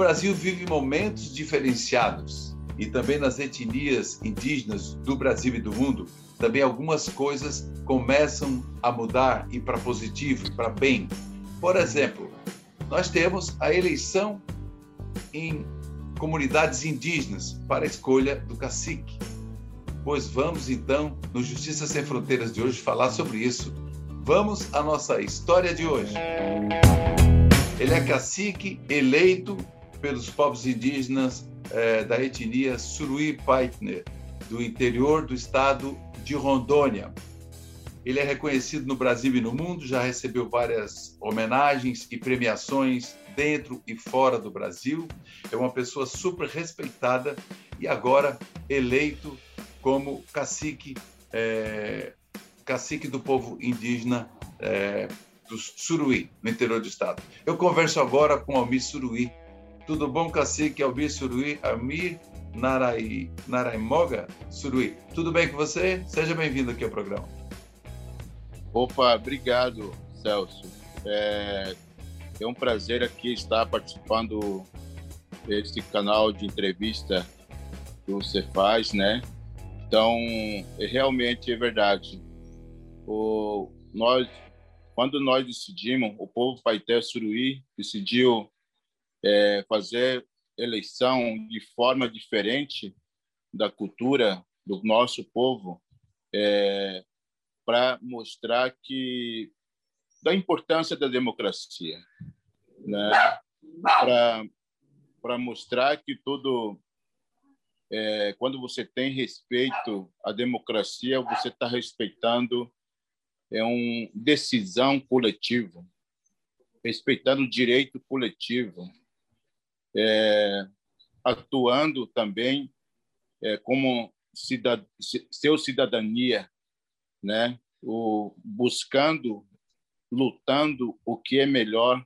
Brasil vive momentos diferenciados e também nas etnias indígenas do Brasil e do mundo, também algumas coisas começam a mudar e para positivo, para bem. Por exemplo, nós temos a eleição em comunidades indígenas para a escolha do cacique. Pois vamos então, no Justiça Sem Fronteiras de hoje, falar sobre isso. Vamos à nossa história de hoje. Ele é cacique eleito pelos povos indígenas eh, da etnia Suruí Paitner, do interior do estado de Rondônia. Ele é reconhecido no Brasil e no mundo, já recebeu várias homenagens e premiações dentro e fora do Brasil. É uma pessoa super respeitada e agora eleito como cacique, é, cacique do povo indígena é, do Suruí, no interior do estado. Eu converso agora com Almir Suruí. Tudo bom, cacique Almir Suruí? Almir Narai, Naraimoga Suruí. Tudo bem com você? Seja bem-vindo aqui ao programa. Opa, obrigado, Celso. É, é um prazer aqui estar participando desse canal de entrevista que você faz, né? Então, é, realmente é verdade. O, nós, quando nós decidimos, o povo Paité Suruí decidiu é, fazer eleição de forma diferente da cultura do nosso povo, é, para mostrar que da importância da democracia, né? Para mostrar que tudo é, quando você tem respeito à democracia, você está respeitando é uma decisão coletiva, respeitando o direito coletivo, é, atuando também é, como cidad seu cidadania, né? O, buscando, lutando o que é melhor,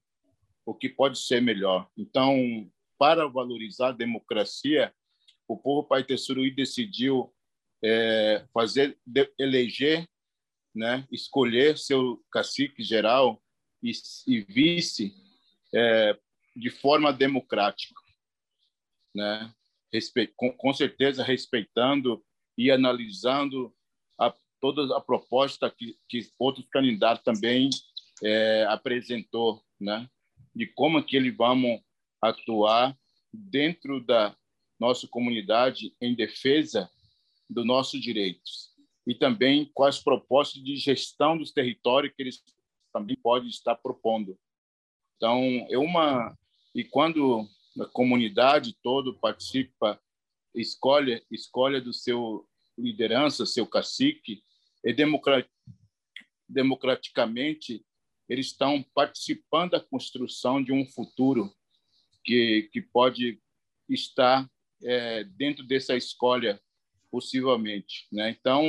o que pode ser melhor. Então, para valorizar a democracia, o povo Paitesuruí decidiu é, fazer de, eleger, né, escolher seu cacique geral e, e vice é, de forma democrática, né, Respe com, com, certeza respeitando e analisando a, toda a proposta que, que outros candidatos também é, apresentou, né, de como que eles vão atuar dentro da nossa comunidade em defesa dos nossos direitos e também as propostas de gestão dos territórios que eles também podem estar propondo. Então, é uma e quando a comunidade toda participa, escolhe escolhe do seu liderança, seu cacique, e democraticamente eles estão participando da construção de um futuro que que pode estar é, dentro dessa escolha, possivelmente. Né? Então,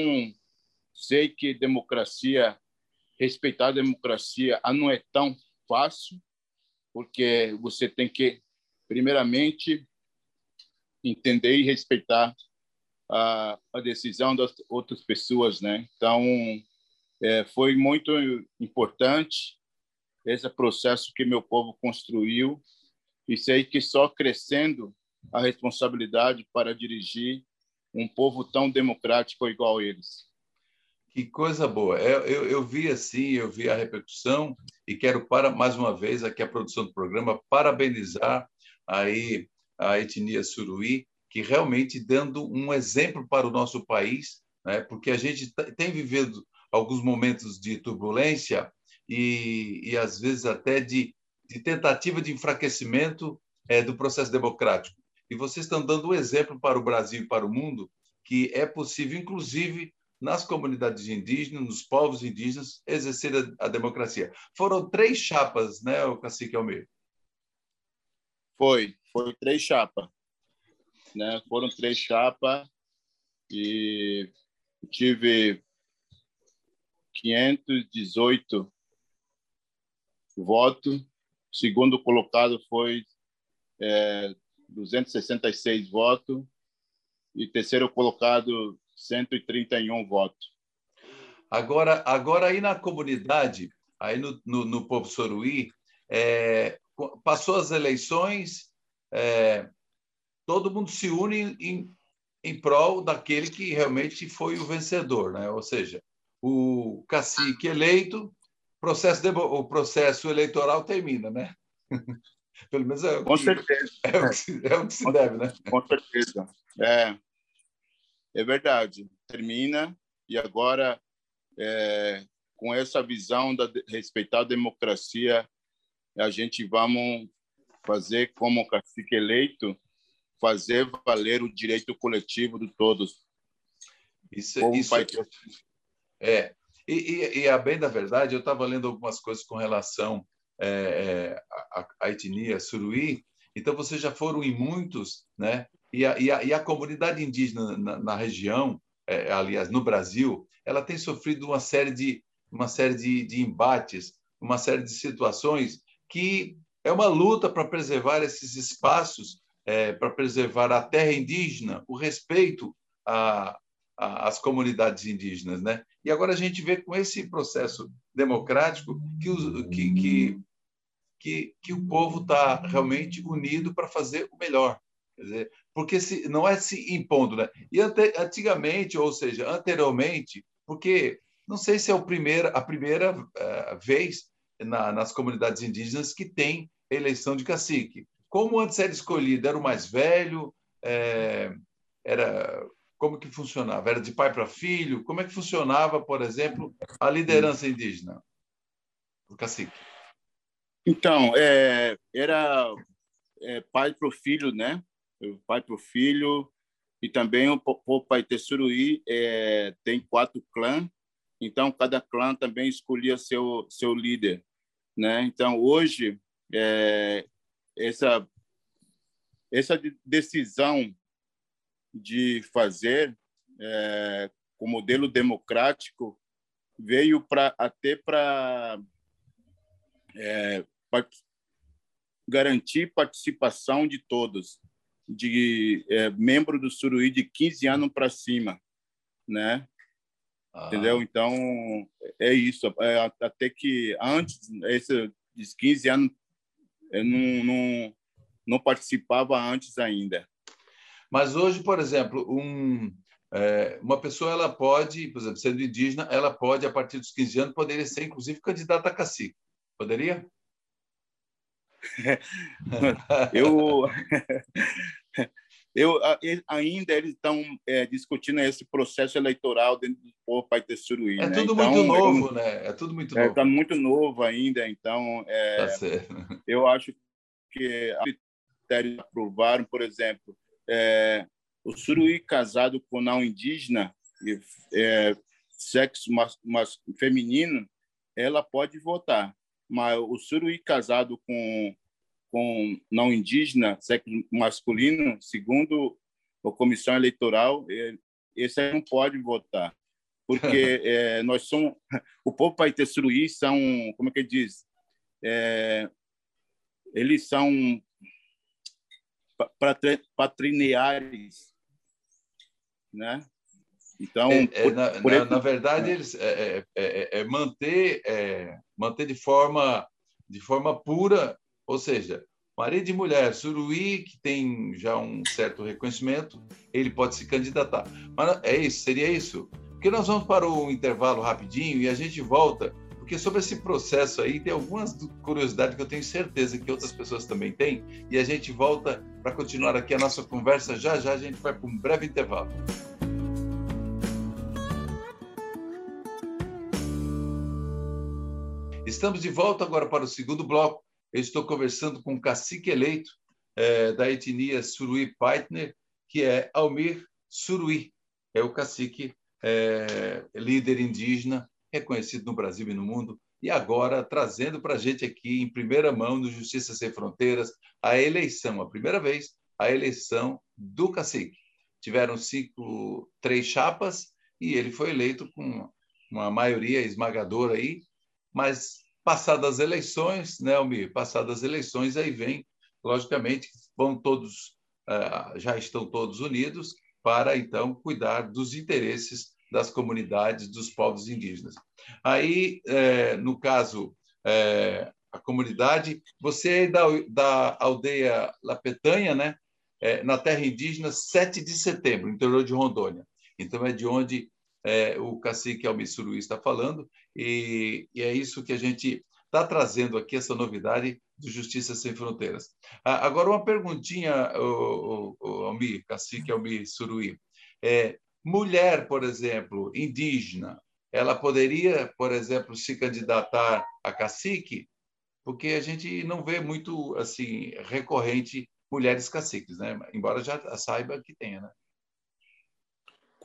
sei que democracia, respeitar a democracia ah, não é tão fácil, porque você tem que, primeiramente, entender e respeitar a, a decisão das outras pessoas, né? Então, é, foi muito importante esse processo que meu povo construiu e sei que só crescendo a responsabilidade para dirigir um povo tão democrático igual eles. Que coisa boa. Eu, é, eu, eu, vi assim, eu vi a repercussão e quero para mais uma vez aqui a produção do programa parabenizar aí a etnia suruí que realmente dando um exemplo para o nosso país, né? Porque a gente tem vivido alguns momentos de turbulência e, e às vezes até de, de tentativa de enfraquecimento é, do processo democrático. E vocês estão dando um exemplo para o Brasil e para o mundo que é possível, inclusive nas comunidades indígenas, nos povos indígenas, exercer a, a democracia. Foram três chapas, né, o cacique Almeida? Foi, foi três chapas. Né? Foram três chapas e tive 518 votos. O segundo colocado foi é, 266 votos e terceiro colocado 131 votos. Agora, agora aí na comunidade, aí no, no, no povo Soruí, é, passou as eleições, é, todo mundo se une em, em prol daquele que realmente foi o vencedor, né? Ou seja, o cacique eleito, processo de, o processo eleitoral termina, né? Pelo menos é o, Com que, certeza. É o, que, é o que se deve, né? Com certeza. É, é verdade. Termina e agora, é, com essa visão da respeitar a democracia, a gente vamos fazer como cacique eleito, fazer valer o direito coletivo de todos. Isso, como isso é. E, e, e, a bem da verdade, eu estava lendo algumas coisas com relação é, é, à, à etnia suruí, então vocês já foram em muitos, né? E a, e a, e a comunidade indígena na, na região, é, aliás, no Brasil, ela tem sofrido uma série de uma série de, de embates, uma série de situações que é uma luta para preservar esses espaços, é, para preservar a terra indígena, o respeito às comunidades indígenas, né? E agora a gente vê com esse processo democrático que, que, que, que, que o povo está realmente unido para fazer o melhor. Quer dizer, porque se, não é se impondo, né? E ante, antigamente, ou seja, anteriormente, porque não sei se é o primeiro, a primeira uh, vez na, nas comunidades indígenas que tem eleição de cacique. Como antes era escolhido, era o mais velho, é, era como que funcionava? Era de pai para filho? Como é que funcionava, por exemplo, a liderança indígena? O cacique. Então, é, era é, pai para o filho, né? Pai para o filho. E também o povo Paitesuruí é, tem quatro clãs, então cada clã também escolhia seu, seu líder. Né? Então, hoje, é, essa, essa decisão de fazer é, o modelo democrático veio para até para é, garantir participação de todos, de é, membro do Suruí de 15 anos para cima, né? Ah. Entendeu? Então, é isso. É, até que antes, esse, de 15 anos, eu não, não, não participava antes ainda. Mas hoje, por exemplo, um, é, uma pessoa ela pode, por exemplo, sendo indígena, ela pode, a partir dos 15 anos, poderia ser, inclusive, candidata a cacique. Poderia? eu eu ainda eles estão é, discutindo esse processo eleitoral dentro do povo Paitesuruí. É né? tudo então, muito novo, eu, né? É tudo muito é, novo. Está muito novo ainda, então é, tá eu acho que critérios aprovaram, por exemplo, é, o suruí casado com não indígena, é, sexo mas, mas, feminino, ela pode votar. Mas o suruí casado com, com não indígena, sexo masculino, segundo a comissão eleitoral, esse não pode votar. Porque é, nós somos... O povo Paitesuruí são, como é que diz? É, eles são patrilineares, né? Então, é, é, na, por na, na, verdade, eles é, é, é, é manter manter de forma de forma pura, ou seja, marido e mulher, Suruí, que tem já um certo reconhecimento, ele pode se candidatar. Mas é isso, seria isso. Porque nós vamos para o intervalo rapidinho e a gente volta porque sobre esse processo aí tem algumas curiosidades que eu tenho certeza que outras pessoas também têm, e a gente volta para continuar aqui a nossa conversa. Já já a gente vai para um breve intervalo. Estamos de volta agora para o segundo bloco. Eu estou conversando com o cacique eleito é, da etnia Suruí Paitner, que é Almir Suruí. É o cacique é, líder indígena reconhecido no Brasil e no mundo, e agora trazendo para a gente aqui, em primeira mão, no Justiça Sem Fronteiras, a eleição, a primeira vez, a eleição do cacique. Tiveram cinco, três chapas, e ele foi eleito com uma maioria esmagadora aí, mas passadas as eleições, né, Almir? Passadas as eleições, aí vem, logicamente, vão todos, uh, já estão todos unidos para, então, cuidar dos interesses das comunidades dos povos indígenas. Aí, é, no caso, é, a comunidade. Você é da, aldeia La Petanha, né? Na terra indígena, 7 de setembro, interior de Rondônia. Então, é de onde é, o cacique Almir Suruí está falando, e, e, é isso que a gente está trazendo aqui, essa novidade do Justiça Sem Fronteiras. Ah, agora, uma perguntinha, o, o, o Almir, cacique Almir Suruí. É, mulher, por exemplo, indígena, ela poderia, por exemplo, se candidatar a cacique? Porque a gente não vê muito assim recorrente mulheres caciques, né? Embora já saiba que tenha, né?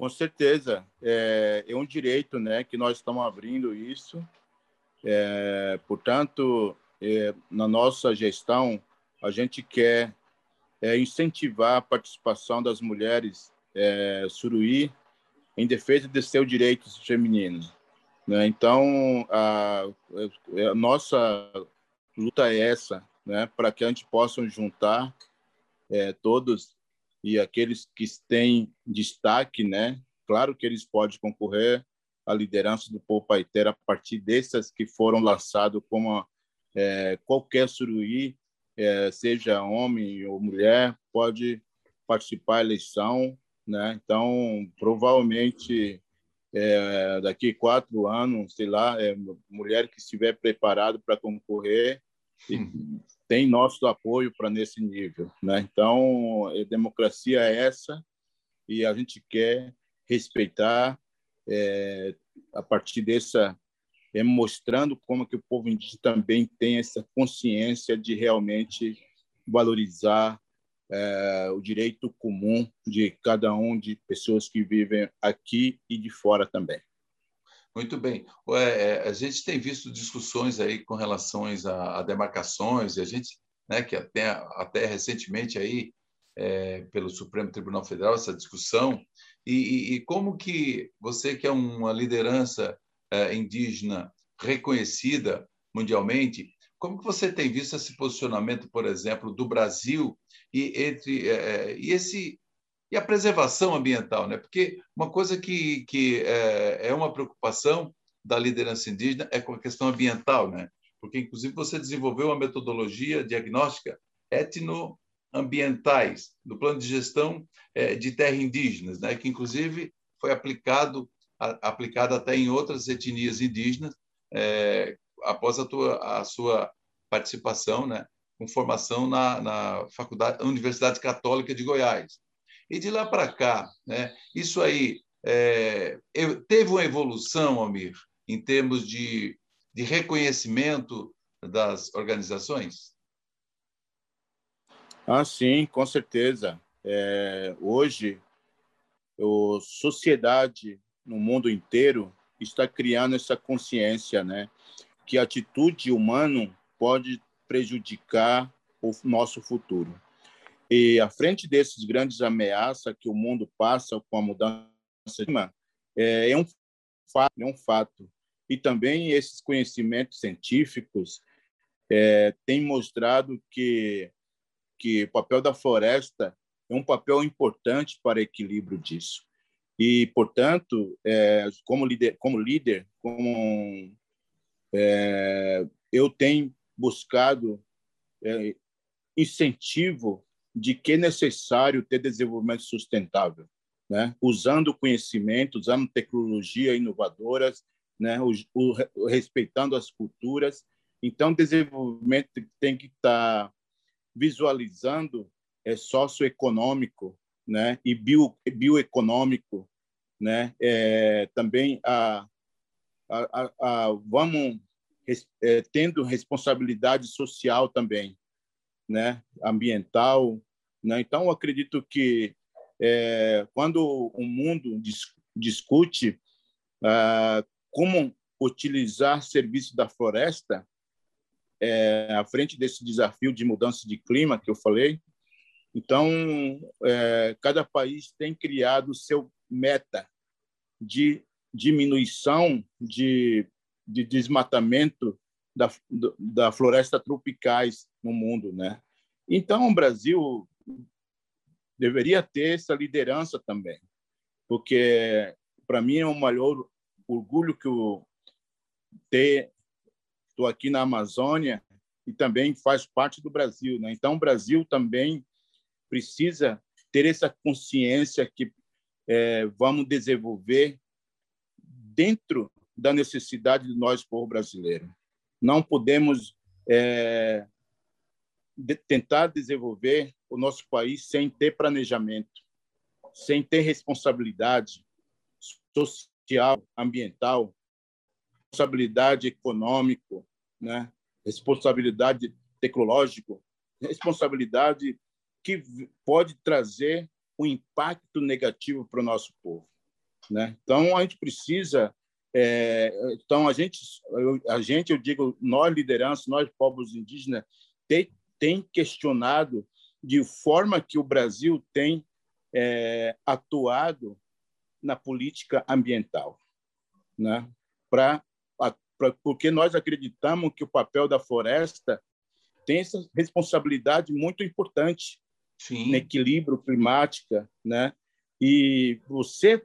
Com certeza, é, é um direito, né, que nós estamos abrindo isso. É, portanto, é, na nossa gestão, a gente quer é, incentivar a participação das mulheres é, suruí em defesa de seus direitos femininos. Né? Então, a, a, nossa luta é essa, né? para que a gente possa juntar é, todos e aqueles que têm destaque, né? Claro que eles podem concorrer à liderança do povo paiteiro a partir dessas que foram lançados como é, qualquer suruí, é, seja homem ou mulher, pode participar da eleição, né? Então, provavelmente é, daqui quatro anos, sei lá, é, mulher que estiver preparado para concorrer hum tem nosso apoio para nesse nível, né? Então, a democracia é essa e a gente quer respeitar é, a partir dessa é, mostrando como que o povo indígena também tem essa consciência de realmente valorizar é, o direito comum de cada um de pessoas que vivem aqui e de fora também. Muito bem. É, a gente tem visto discussões aí com relação a, a demarcações, e a gente, né, que até, até recentemente aí, é, pelo Supremo Tribunal Federal, essa discussão, e, e, como que você, que é uma liderança é, indígena reconhecida mundialmente, como que você tem visto esse posicionamento, por exemplo, do Brasil e entre é, é e esse e a preservação ambiental, né? Porque uma coisa que, que é, é uma preocupação da liderança indígena é com a questão ambiental, né? Porque, inclusive, você desenvolveu uma metodologia diagnóstica etnoambientais no plano de gestão é, de terra indígenas, né? Que, inclusive, foi aplicado aplicado até em outras etnias indígenas é, após a, tua, a sua participação, né? Com formação na, na faculdade, Universidade Católica de Goiás. E de lá para cá, né, isso aí é, teve uma evolução, Almir, em termos de, de reconhecimento das organizações? Ah, sim, com certeza. É, hoje, a sociedade no mundo inteiro está criando essa consciência, né, que a atitude humana pode prejudicar o nosso futuro. E à frente desses grandes ameaças que o mundo passa com a mudança clima, é, é um fato, é um fato. E também esses conhecimentos científicos é, têm mostrado que que o papel da floresta é um papel importante para o equilíbrio disso. E, portanto, é, como líder, como líder, como é, eu tenho buscado é, incentivo de que é necessário ter desenvolvimento sustentável, né? usando conhecimento, usando tecnologia inovadoras, né? O, o, respeitando as culturas. Então, desenvolvimento tem que estar tá visualizando é socioeconômico, né? E bio, bioeconômico, né? É, também a, a, a, a vamos é, tendo responsabilidade social também, né, ambiental. Né? Então, acredito que é, quando o mundo dis discute ah, como utilizar serviço da floresta é, à frente desse desafio de mudança de clima que eu falei, então é, cada país tem criado seu meta de diminuição de, de desmatamento da, da floresta tropicais no mundo, né? Então, o Brasil deveria ter essa liderança também, porque para mim é o maior orgulho que eu ter estou aqui na Amazônia e também faz parte do Brasil. Né? Então, o Brasil também precisa ter essa consciência que é, vamos desenvolver dentro da necessidade de nós, povo brasileiro. Não podemos é, de, tentar desenvolver o nosso país sem ter planejamento, sem ter responsabilidade social, ambiental, responsabilidade econômica, né? responsabilidade tecnológica, responsabilidade que pode trazer um impacto negativo para o nosso povo. Né? Então, a gente precisa. É, então, a gente, a gente, eu digo, nós, liderança, nós, povos indígenas, tem, tem questionado de forma que o Brasil tem é, atuado na política ambiental, né? Pra, pra, porque nós acreditamos que o papel da floresta tem essa responsabilidade muito importante Sim. no equilíbrio climático, né? E você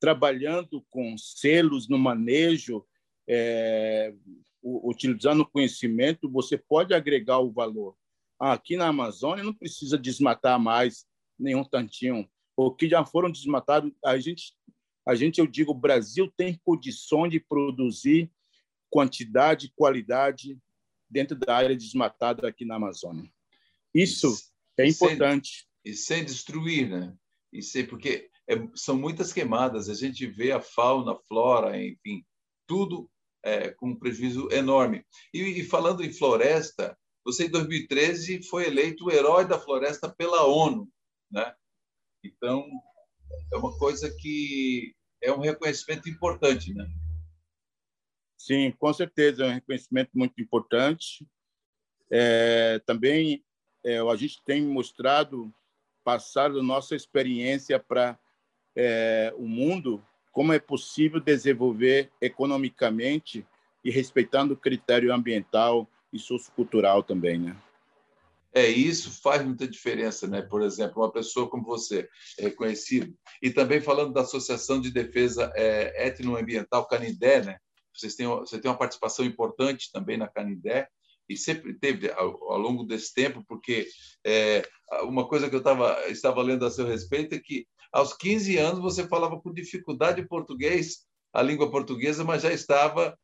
trabalhando com selos no manejo, é, utilizando o conhecimento, você pode agregar o valor. Ah, aqui na Amazônia não precisa desmatar mais nenhum tantinho. O que já foram desmatados, a gente, a gente, eu digo, o Brasil tem condição de produzir quantidade e qualidade dentro da área desmatada aqui na Amazônia. Isso é importante. E sem, e sem destruir, né? E sem, porque é, são muitas queimadas, a gente vê a fauna, a flora, enfim, tudo é, com um prejuízo enorme. E, e, falando em floresta, você em 2013 foi eleito o herói da floresta pela ONU, né? Então é uma coisa que é um reconhecimento importante, né? Sim, com certeza é um reconhecimento muito importante. É, também é, a gente tem mostrado, passado nossa experiência para é, o mundo, como é possível desenvolver economicamente e respeitando o critério ambiental e sociocultural também, né? É, isso faz muita diferença, né? Por exemplo, uma pessoa como você, é reconhecido. E também falando da Associação de Defesa é, Etnoambiental Canindé, né? Vocês têm, você tem uma participação importante também na Canindé, e sempre teve ao, ao longo desse tempo, porque é, uma coisa que eu tava, estava lendo a seu respeito é que aos 15 anos você falava com dificuldade português, a língua portuguesa, mas já estava,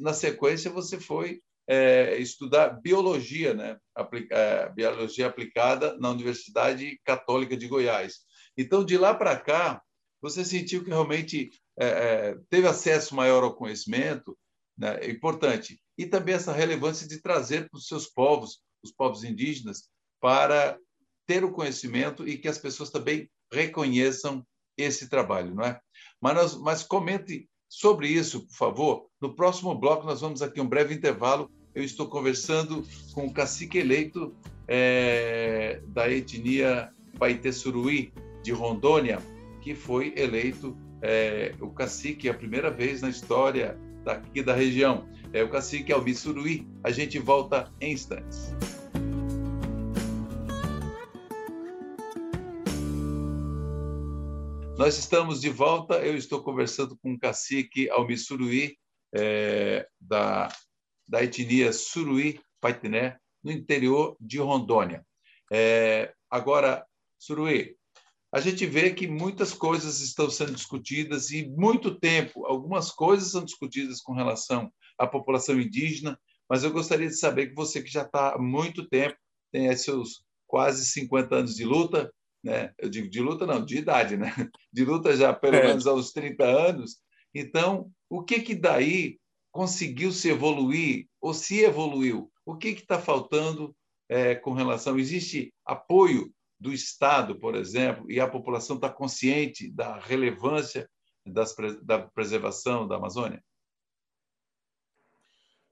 na sequência, você foi é, estudar biologia, né? Aplica, é, biologia aplicada na Universidade Católica de Goiás. Então, de lá para cá, você sentiu que realmente é, é, teve acesso maior ao conhecimento, né? é importante e também essa relevância de trazer para os seus povos, os povos indígenas, para ter o conhecimento e que as pessoas também reconheçam esse trabalho, não é? Mas, mas comente sobre isso, por favor. No próximo bloco, nós vamos aqui um breve intervalo. Eu estou conversando com o cacique eleito é, da etnia Paité Suruí, de Rondônia, que foi eleito é, o cacique a primeira vez na história daqui da região. É o cacique Albi Suruí. A gente volta em instantes. Nós estamos de volta. Eu estou conversando com o cacique Almi Suruí, é, da, da etnia Suruí Paitiné, no interior de Rondônia. É, agora, Suruí, a gente vê que muitas coisas estão sendo discutidas e muito tempo, algumas coisas são discutidas com relação à população indígena, mas eu gostaria de saber que você que já está há muito tempo, tem seus quase 50 anos de luta, né? Eu digo de luta não, de idade, né? De luta já pelo é. menos aos 30 anos. Então, o que que daí conseguiu se evoluir ou se evoluiu? O que que está faltando é, com relação? Existe apoio do Estado, por exemplo, e a população está consciente da relevância das, da preservação da Amazônia?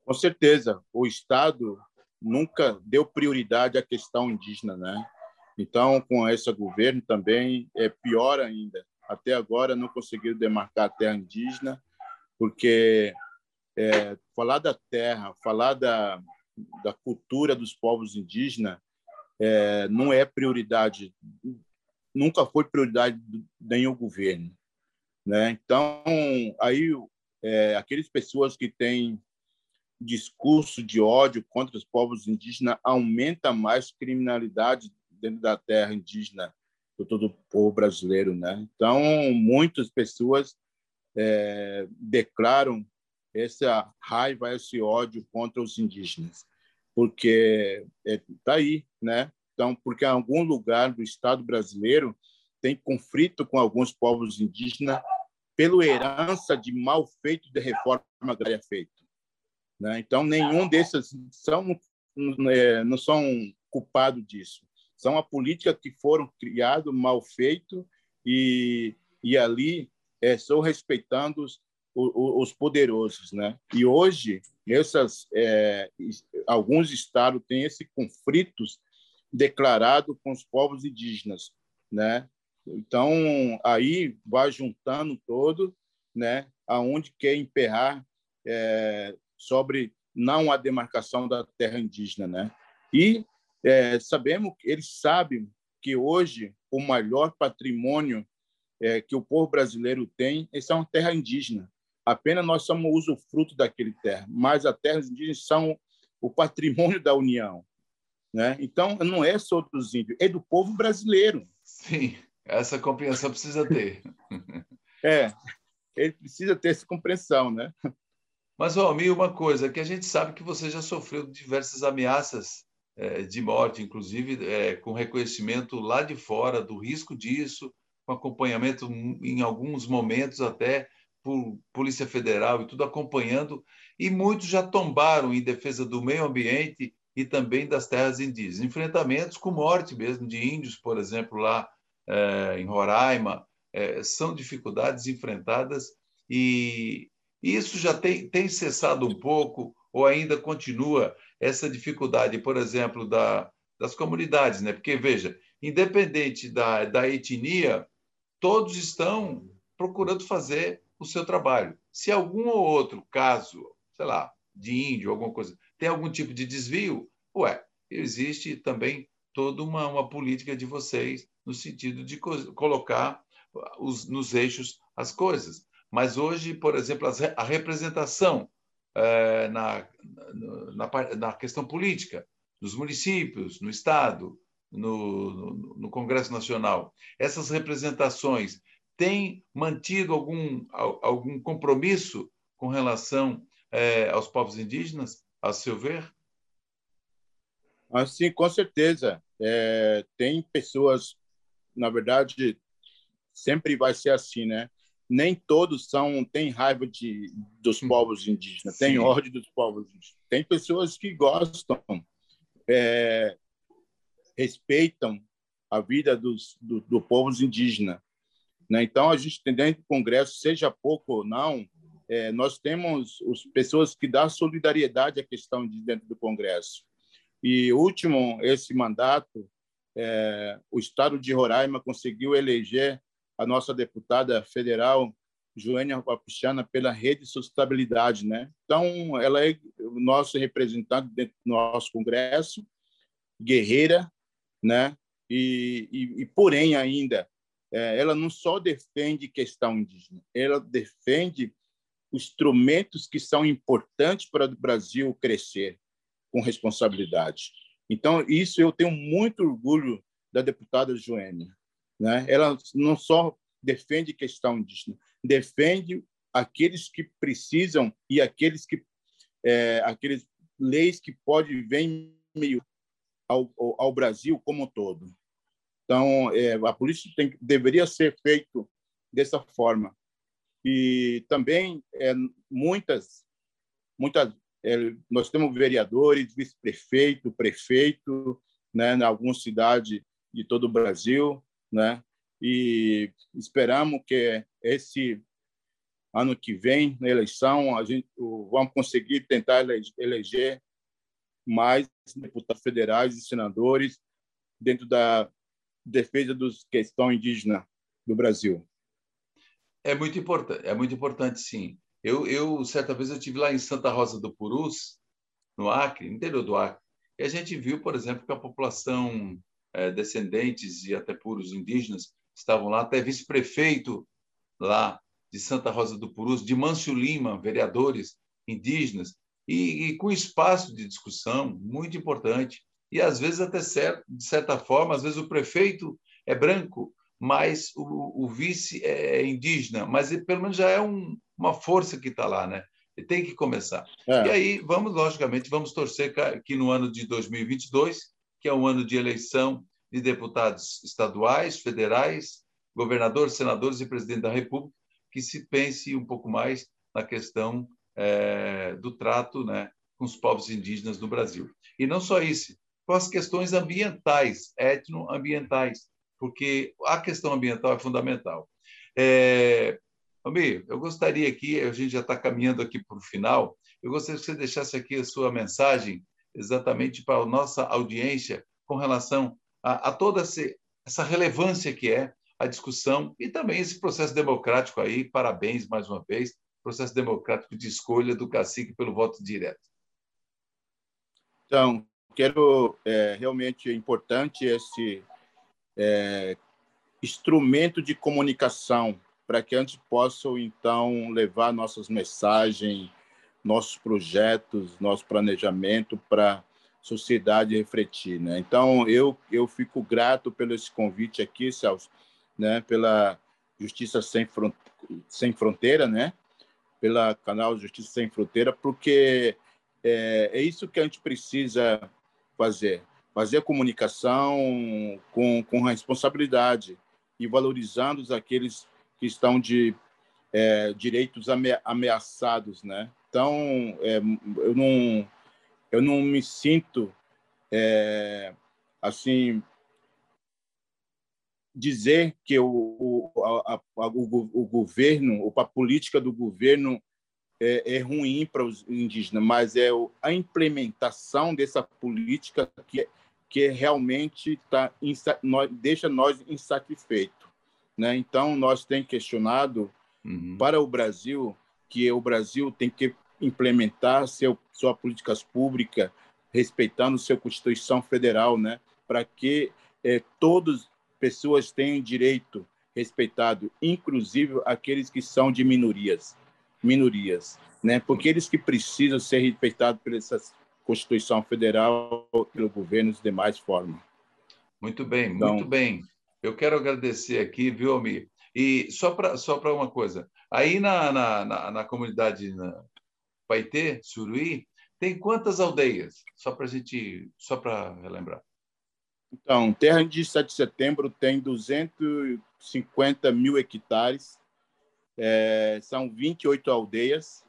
Com certeza, o Estado nunca deu prioridade à questão indígena, né? Então, com esse governo também é pior ainda. Até agora não conseguiram demarcar a terra indígena, porque é, falar da terra, falar da, da cultura dos povos indígenas é, não é prioridade, nunca foi prioridade de nenhum governo. Né? Então, aí, é, aquelas pessoas que têm discurso de ódio contra os povos indígenas aumenta mais criminalidade dentro da terra indígena do todo o povo brasileiro, né? Então, muitas pessoas é, declaram essa raiva, esse ódio contra os indígenas, porque está é, aí, né? Então, porque em algum lugar do Estado brasileiro tem conflito com alguns povos indígenas pela herança de mal feito de reforma agrária feita. Né? Então, nenhum desses são, é, não são culpados disso. São a política que foram criados, mal feito, e, e ali é, respeitando os, os poderosos. Né? E hoje, essas, é, alguns estados têm esse conflitos declarado com os povos indígenas. Né? Então, aí vai juntando todo, né? aonde quer emperrar é, sobre não a demarcação da terra indígena, né? E é, sabemos, eles sabem que hoje o maior patrimônio é, que o povo brasileiro tem é uma terra indígena. Apenas nós somos usufruto daquele terra, mas as terras indígenas são o patrimônio da União, né? Então não é só dos índios, é do povo brasileiro. Sim, essa compreensão precisa ter. é, ele precisa ter essa compreensão, né? Mas, Almir, uma coisa, que a gente sabe que você já sofreu diversas ameaças de morte, inclusive é, com reconhecimento lá de fora do risco disso, com acompanhamento em alguns momentos até por Polícia Federal e tudo acompanhando, e muitos já tombaram em defesa do meio ambiente e também das terras indígenas. Enfrentamentos com morte mesmo de índios, por exemplo, lá é, em Roraima, é, são dificuldades enfrentadas e isso já tem, tem cessado um pouco ou ainda continua essa dificuldade, por exemplo, da, das comunidades, né? Porque veja, independente da, da etnia, todos estão procurando fazer o seu trabalho. Se algum ou outro caso, sei lá, de índio, alguma coisa, tem algum tipo de desvio, ué, existe também toda uma, uma política de vocês no sentido de co colocar os, nos eixos as coisas. Mas hoje, por exemplo, a representação é, na, na, na, questão política, nos municípios, no Estado, no, no, no Congresso Nacional, essas representações têm mantido algum, algum compromisso com relação é, aos povos indígenas, a seu ver? Assim, com certeza. É, tem pessoas, na verdade, sempre vai ser assim, né? Nem todos são têm raiva de dos hum. povos indígenas, Sim. tem ódio dos povos indígenas. Tem pessoas que gostam, é, respeitam a vida dos do, do povos indígenas. Né? Então a gente tem dentro do Congresso, seja pouco ou não, é, nós temos as pessoas que dão solidariedade à questão de dentro do Congresso. E último esse mandato, é, o Estado de Roraima conseguiu eleger a nossa deputada federal, Joênia Papuchana, pela Rede de Sustentabilidade. Né? Então, ela é o nosso representante dentro do nosso Congresso, guerreira, né? e, e, e porém, ainda, é, ela não só defende questão indígena, ela defende os instrumentos que são importantes para o Brasil crescer com responsabilidade. Então, isso eu tenho muito orgulho da deputada Joênia. Né? Ela não só defende questão indígena, defende aqueles que precisam e aqueles que é, aqueles leis que podem vir meio ao, ao, Brasil como um todo. Então, é, a política tem, deveria ser feito dessa forma. E também é, muitas, muitas, é, nós temos vereadores, vice-prefeito, prefeito, né, em algumas cidades de todo o Brasil, né? E esperamos que esse ano que vem, na eleição, a gente vamos conseguir tentar eleger mais deputados federais e senadores dentro da defesa dos questões indígenas do Brasil. É muito importante, é muito importante, sim. Eu, eu certa vez eu tive lá em Santa Rosa do Purus, no Acre, no interior do Acre, e a gente viu, por exemplo, que a população descendentes e até puros indígenas estavam lá, até vice-prefeito lá de Santa Rosa do Purus, de Mâncio Lima, vereadores indígenas, e, e com espaço de discussão muito importante. E às vezes até certo, de certa forma, às vezes o prefeito é branco, mas o, o vice é indígena, mas ele, pelo menos já é um, uma força que está lá, né? Ele tem que começar. É. E aí vamos, logicamente, vamos torcer que no ano de 2022, que é um ano de eleição de deputados estaduais, federais, governadores, senadores e presidente da República, que se pense um pouco mais na questão é, do trato né, com os povos indígenas no Brasil. E não só isso, com as questões ambientais, etnoambientais, porque a questão ambiental é fundamental. É, Almir, eu gostaria aqui, a gente já está caminhando aqui para o final, eu gostaria que você deixasse aqui a sua mensagem exatamente para a nossa audiência com relação a, a toda essa relevância que é a discussão e também esse processo democrático aí. Parabéns mais uma vez, processo democrático de escolha do cacique pelo voto direto. Então, quero é, realmente é importante esse é, instrumento de comunicação para que a gente possa então levar nossas mensagens, nossos projetos, nosso planejamento para sociedade refletir, né? Então eu eu fico grato pelo esse convite aqui, Celso, né? Pela Justiça sem, sem Fronteira, né? Pela canal Justiça sem Fronteira, porque é, é isso que a gente precisa fazer, fazer a comunicação com com responsabilidade e valorizando aqueles que estão de é, direitos ameaçados, né? Então é, eu não eu não me sinto é, assim dizer que o, a, a, o, o governo, a política do governo é, é ruim para os indígenas, mas é a implementação dessa política que, que realmente tá, deixa nós insatisfeitos. Né? Então, nós temos questionado uhum. para o Brasil que o Brasil tem que implementar seu, sua políticas públicas respeitando sua Constituição Federal, né? Para que é, todas pessoas tenham direito respeitado, inclusive aqueles que são de minorias, minorias, né? Porque eles que precisam ser respeitados essa Constituição Federal, pelo governo e de demais formas. Muito bem, então, muito bem. Eu quero agradecer aqui, viu, Almir? E só para só uma coisa, aí na, na, na, na comunidade na, Paitê, Suruí, tem quantas aldeias? Só para gente, só para relembrar. Então, Terra de 7 de Setembro tem 250 mil hectares, é, são 28 aldeias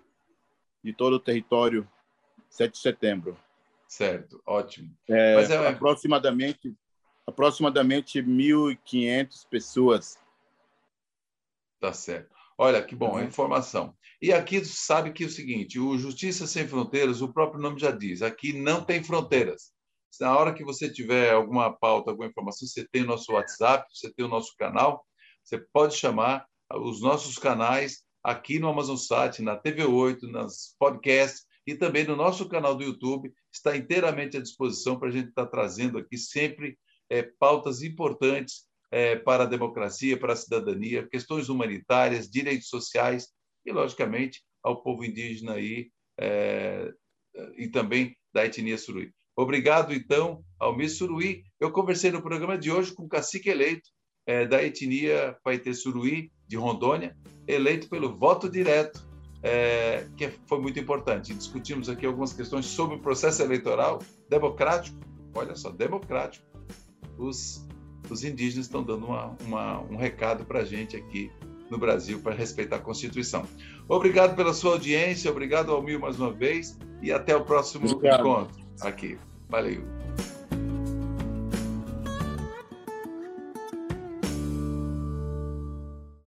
de todo o território 7 de Setembro. Certo, ótimo. É, Mas é... aproximadamente aproximadamente 1.500 pessoas. Tá certo. Olha que bom, a uhum. informação. E aqui sabe que é o seguinte, o Justiça Sem Fronteiras, o próprio nome já diz, aqui não tem fronteiras. Na hora que você tiver alguma pauta, alguma informação, você tem o nosso WhatsApp, você tem o nosso canal, você pode chamar os nossos canais aqui no Amazon Sat, na TV8, nas podcasts e também no nosso canal do YouTube, está inteiramente à disposição para a gente estar trazendo aqui sempre é, pautas importantes é, para a democracia, para a cidadania, questões humanitárias, direitos sociais e, logicamente, ao povo indígena aí, é, e também da etnia Suruí. Obrigado, então, ao Miss Suruí. Eu conversei no programa de hoje com o cacique eleito é, da etnia Paetê Suruí, de Rondônia, eleito pelo voto direto, é, que foi muito importante. Discutimos aqui algumas questões sobre o processo eleitoral democrático, olha só, democrático. Os, os indígenas estão dando uma, uma, um recado para a gente aqui no Brasil para respeitar a Constituição. Obrigado pela sua audiência, obrigado ao Mil mais uma vez e até o próximo obrigado. encontro aqui. Valeu.